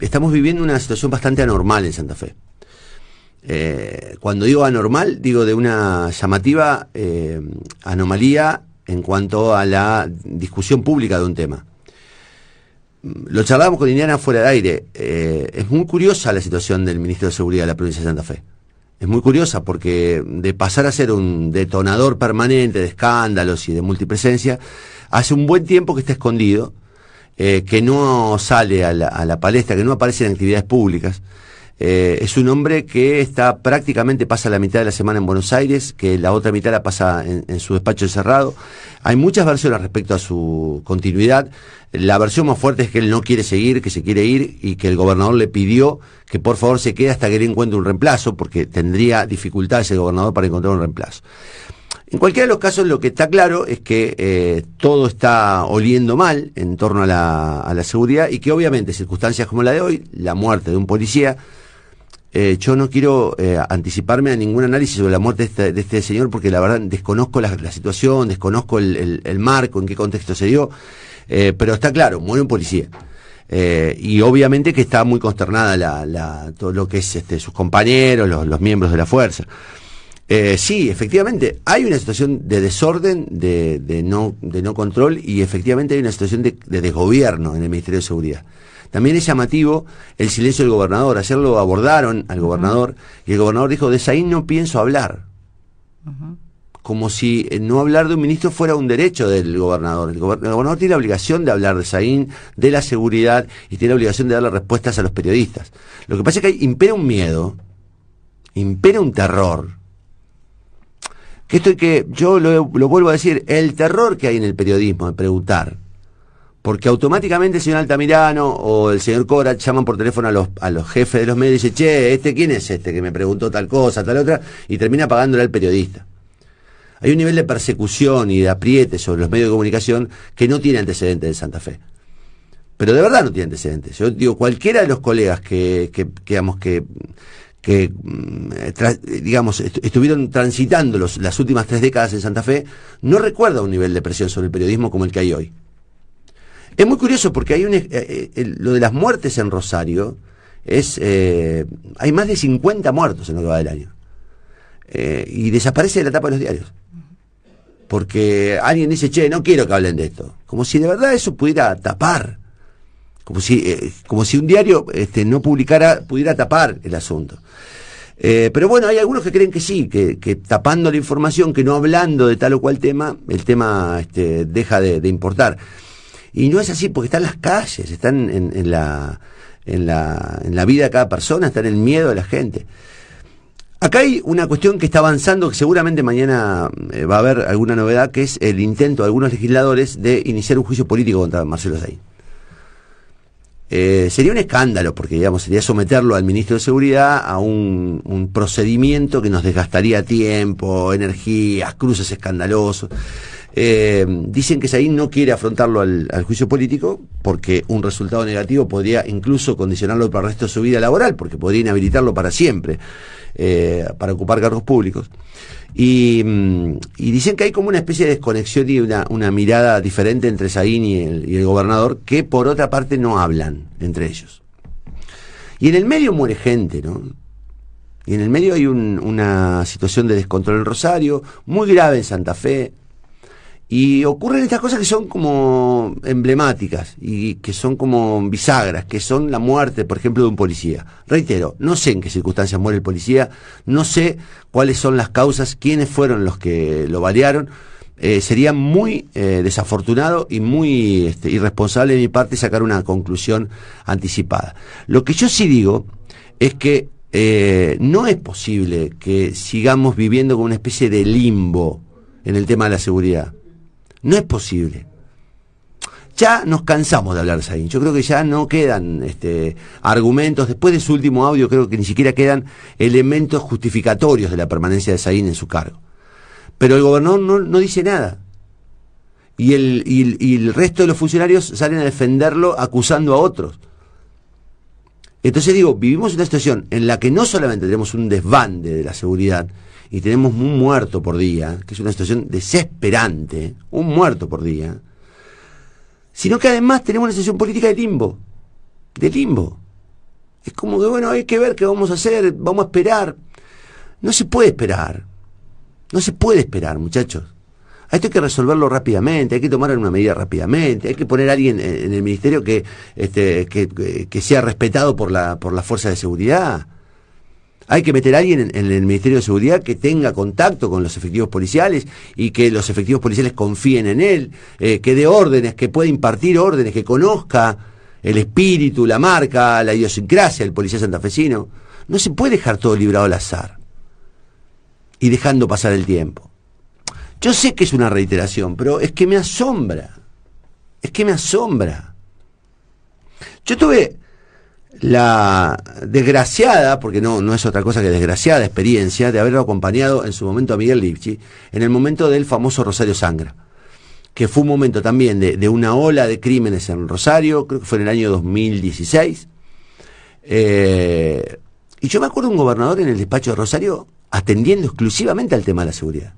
estamos viviendo una situación bastante anormal en Santa Fe. Eh, cuando digo anormal, digo de una llamativa eh, anomalía en cuanto a la discusión pública de un tema. Lo charlábamos con Indiana fuera de aire. Eh, es muy curiosa la situación del ministro de Seguridad de la provincia de Santa Fe. Es muy curiosa porque de pasar a ser un detonador permanente de escándalos y de multipresencia, hace un buen tiempo que está escondido, que no sale a la, palestra, que no aparece en actividades públicas. Eh, es un hombre que está prácticamente pasa la mitad de la semana en Buenos Aires, que la otra mitad la pasa en, su despacho encerrado. Hay muchas versiones respecto a su continuidad. La versión más fuerte es que él no quiere seguir, que se quiere ir y que el gobernador le pidió que por favor se quede hasta que él encuentre un reemplazo, porque tendría dificultades el gobernador para encontrar un reemplazo. En cualquiera de los casos, lo que está claro es que eh, todo está oliendo mal en torno a la, a la seguridad y que obviamente circunstancias como la de hoy, la muerte de un policía, eh, yo no quiero eh, anticiparme a ningún análisis sobre la muerte de este, de este señor porque la verdad desconozco la, situación, desconozco el, marco, en qué contexto se dio, pero está claro, muere un policía. y obviamente que está muy consternada la, la, todo lo que es este, sus compañeros, los miembros de la fuerza. Sí, efectivamente, hay una situación de desorden, de, de, no, de no control y efectivamente hay una situación de, de desgobierno en el Ministerio de Seguridad. También es llamativo el silencio del gobernador. Ayer lo abordaron al gobernador y el gobernador dijo, de Saín no pienso hablar. Como si eh, no hablar de un ministro fuera un derecho del gobernador. El, gobernador tiene la obligación de hablar de Saín, de la seguridad y tiene la obligación de darle respuestas a los periodistas. Lo que pasa es que impera un miedo, impera un terror. Que esto que, yo lo vuelvo a decir, el terror que hay en el periodismo de preguntar porque automáticamente el señor Altamirano o el señor Cora llaman por teléfono a los, a los jefes de los medios y dicen, che, ¿este quién es este que me preguntó tal cosa, tal otra? Y termina pagándole al periodista. Hay un nivel de persecución y de apriete sobre los medios de comunicación que no tiene antecedentes en Santa Fe. Pero de verdad no tiene antecedentes. Yo digo, cualquiera de los colegas que, que, digamos, que, que mm, digamos, estuvieron transitando las últimas tres décadas en Santa Fe, no recuerda un nivel de presión sobre el periodismo como el que hay hoy. Es muy curioso porque hay un, eh, eh, lo de las muertes en Rosario es eh, hay más de 50 muertos en lo que va del año. Y desaparece de la tapa de los diarios. Porque alguien dice che no quiero que hablen de esto como si de verdad eso pudiera tapar como si como si un diario este, no publicara pudiera tapar el asunto pero bueno, hay algunos que creen que sí, que, tapando la información, que no hablando de tal o cual tema, el tema este, deja de importar. Y no es así porque están las calles, están en, la, en, la, en la vida de cada persona, está en el miedo de la gente. Acá hay una cuestión que está avanzando, que seguramente mañana eh, va a haber alguna novedad, que es el intento de algunos legisladores de iniciar un juicio político contra Marcelo Zay. Eh, sería un escándalo, porque digamos, sería someterlo al ministro de Seguridad a un, un procedimiento que nos desgastaría tiempo, energías, cruces escandalosos. Eh, dicen que Saín no quiere afrontarlo al, juicio político porque un resultado negativo podría incluso condicionarlo para el resto de su vida laboral, porque podría inhabilitarlo para siempre eh, para ocupar cargos públicos. Y, mm, y, dicen que hay como una especie de desconexión y una, una mirada diferente entre Saín y el, gobernador, que por otra parte no hablan entre ellos. Y en el medio muere gente, ¿no? Y en el medio hay una situación de descontrol en Rosario, muy grave en Santa Fe, y ocurren estas cosas que son como emblemáticas y que son como bisagras, que son la muerte, por ejemplo, de un policía. Reitero, no sé en qué circunstancias muere el policía, no sé cuáles son las causas, quiénes fueron los que lo balearon. Eh, sería muy eh, desafortunado y muy este, irresponsable de mi parte sacar una conclusión anticipada. Lo que yo sí digo es que eh, no es posible que sigamos viviendo con una especie de limbo en el tema de la seguridad no es posible. Ya nos cansamos de hablar de Saín. Yo creo que ya no quedan este, argumentos. Después de su último audio, creo que ni siquiera quedan elementos justificatorios de la permanencia de Saín en su cargo. Pero el gobernador no, dice nada. Y el, y el resto de los funcionarios salen a defenderlo acusando a otros. Entonces digo, vivimos una situación en la que no solamente tenemos un desbande de la seguridad, y tenemos un muerto por día, que es una situación desesperante, un muerto por día, sino que además tenemos una situación política de limbo, de limbo. Es como que, bueno, hay que ver qué vamos a hacer, vamos a esperar. No se puede esperar. No se puede esperar, muchachos. Esto hay que resolverlo rápidamente, hay que tomar una medida rápidamente, hay que poner a alguien en el ministerio que, este, que, sea respetado por la, por la fuerza de seguridad. Hay que meter a alguien en, el Ministerio de Seguridad que tenga contacto con los efectivos policiales y que los efectivos policiales confíen en él, eh, que dé órdenes, que pueda impartir órdenes, que conozca el espíritu, la marca, la idiosincrasia del policía santafesino. No se puede dejar todo librado al azar y dejando pasar el tiempo. Yo sé que es una reiteración, pero es que me asombra. Es que me asombra. Yo tuve la desgraciada, porque no, no es otra cosa que desgraciada experiencia, de haberlo acompañado en su momento a Miguel Lipchi, en el momento del famoso Rosario Sangra, que fue un momento también de, una ola de crímenes en Rosario, creo que fue en el año 2016. Eh, y yo me acuerdo de un gobernador en el despacho de Rosario atendiendo exclusivamente al tema de la seguridad.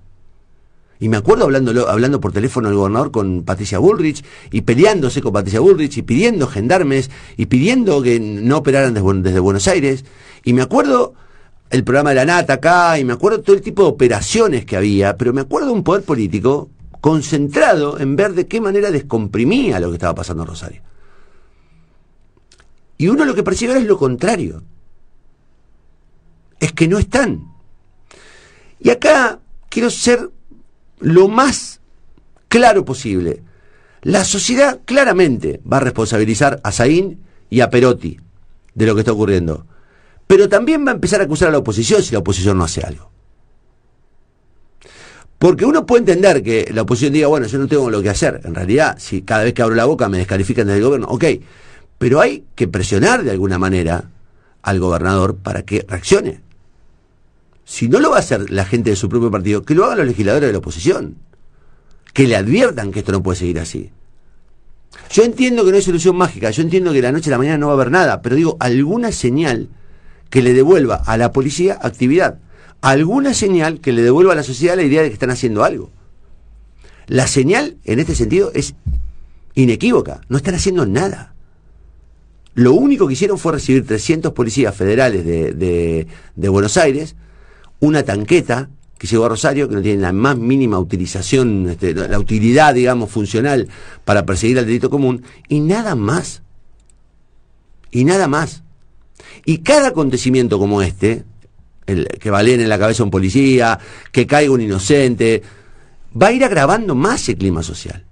Y me acuerdo hablando, hablando por teléfono el gobernador con Patricia Bullrich y peleándose con Patricia Bullrich y pidiendo gendarmes y pidiendo que no operaran desde, Buenos Aires. Y me acuerdo el programa de la Nata acá y me acuerdo todo el tipo de operaciones que había, pero me acuerdo un poder político concentrado en ver de qué manera descomprimía lo que estaba pasando en Rosario. Y uno lo que percibe ahora es lo contrario. Es que no están. Y acá quiero ser lo más claro posible. La sociedad claramente va a responsabilizar a Saín y a Perotti de lo que está ocurriendo. Pero también va a empezar a acusar a la oposición si la oposición no hace algo. Porque uno puede entender que la oposición diga, bueno, yo no tengo lo que hacer. En realidad, si cada vez que abro la boca me descalifican desde el gobierno, ok. Pero hay que presionar de alguna manera al gobernador para que reaccione si no lo va a hacer la gente de su propio partido, que lo hagan los legisladores de la oposición. Que le adviertan que esto no puede seguir así. Yo entiendo que no hay solución mágica, yo entiendo que la noche a la mañana no va a haber nada, pero digo, alguna señal que le devuelva a la policía actividad. Alguna señal que le devuelva a la sociedad la idea de que están haciendo algo. La señal, en este sentido, es inequívoca. No están haciendo nada. Lo único que hicieron fue recibir 300 policías federales de, de Buenos Aires una tanqueta que llegó a Rosario, que no tiene la más mínima utilización, este, la utilidad, digamos, funcional para perseguir al delito común, y nada más. Y nada más. Y cada acontecimiento como este, el, que valen en la cabeza un policía, que caiga un inocente, va a ir agravando más el clima social.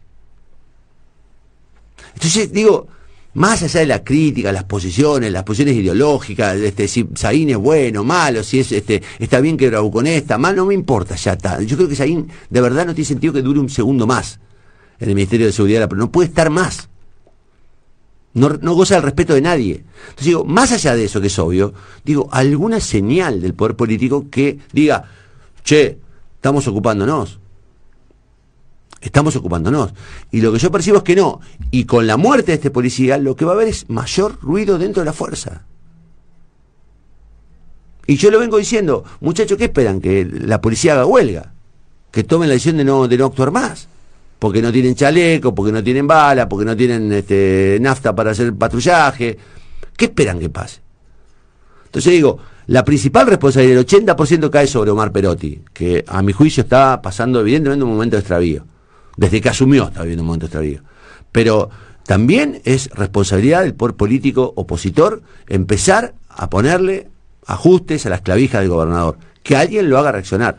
Entonces, digo, más allá de la crítica, las posiciones, las posiciones ideológicas, este, si Saín es bueno, malo, si es, este, está bien que esta, mal, no me importa, ya está. Yo creo que Saín de verdad no tiene sentido que dure un segundo más en el Ministerio de Seguridad, pero no puede estar más. No, no goza del respeto de nadie. Entonces digo, más allá de eso que es obvio, digo, alguna señal del poder político que diga, che, estamos ocupándonos estamos ocupándonos. Y lo que yo percibo es que no. Y con la muerte de este policía, lo que va a haber es mayor ruido dentro de la fuerza. Y yo lo vengo diciendo, muchachos, ¿qué esperan? Que la policía haga huelga, que tomen la decisión de no, de no actuar más, porque no tienen chaleco, porque no tienen bala, porque no tienen este, nafta para hacer patrullaje. ¿Qué esperan que pase? Entonces digo, la principal responsabilidad, el 80% cae sobre Omar Perotti, que a mi juicio está pasando evidentemente un momento de extravío desde que asumió está viviendo un momento extravío. Pero también es responsabilidad del poder político opositor empezar a ponerle ajustes a las clavijas del gobernador, que alguien lo haga reaccionar.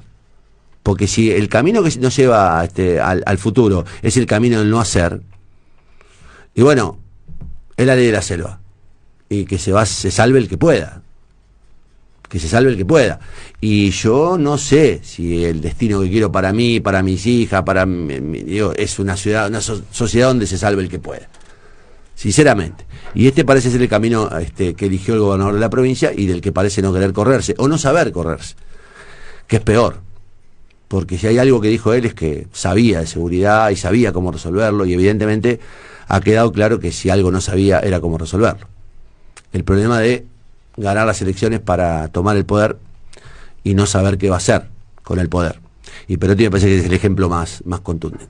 Porque si el camino que nos lleva este, al, al, futuro es el camino del no hacer, y bueno, es la ley de la selva. Y que se, va, se salve el que pueda que se salve el que pueda. Y yo no sé si el destino que quiero para mí, para mis hijas, para digo, es una ciudad, una sociedad donde se salve el que pueda. Sinceramente. Y este parece ser el camino este, que eligió el gobernador de la provincia y del que parece no querer correrse, o no saber correrse, que es peor. Porque si hay algo que dijo él es que sabía de seguridad y sabía cómo resolverlo, y evidentemente ha quedado claro que si algo no sabía era cómo resolverlo. El problema de ganar las elecciones para tomar el poder y no saber qué va a hacer con el poder. Y Perotti me parece que es el ejemplo más, más contundente.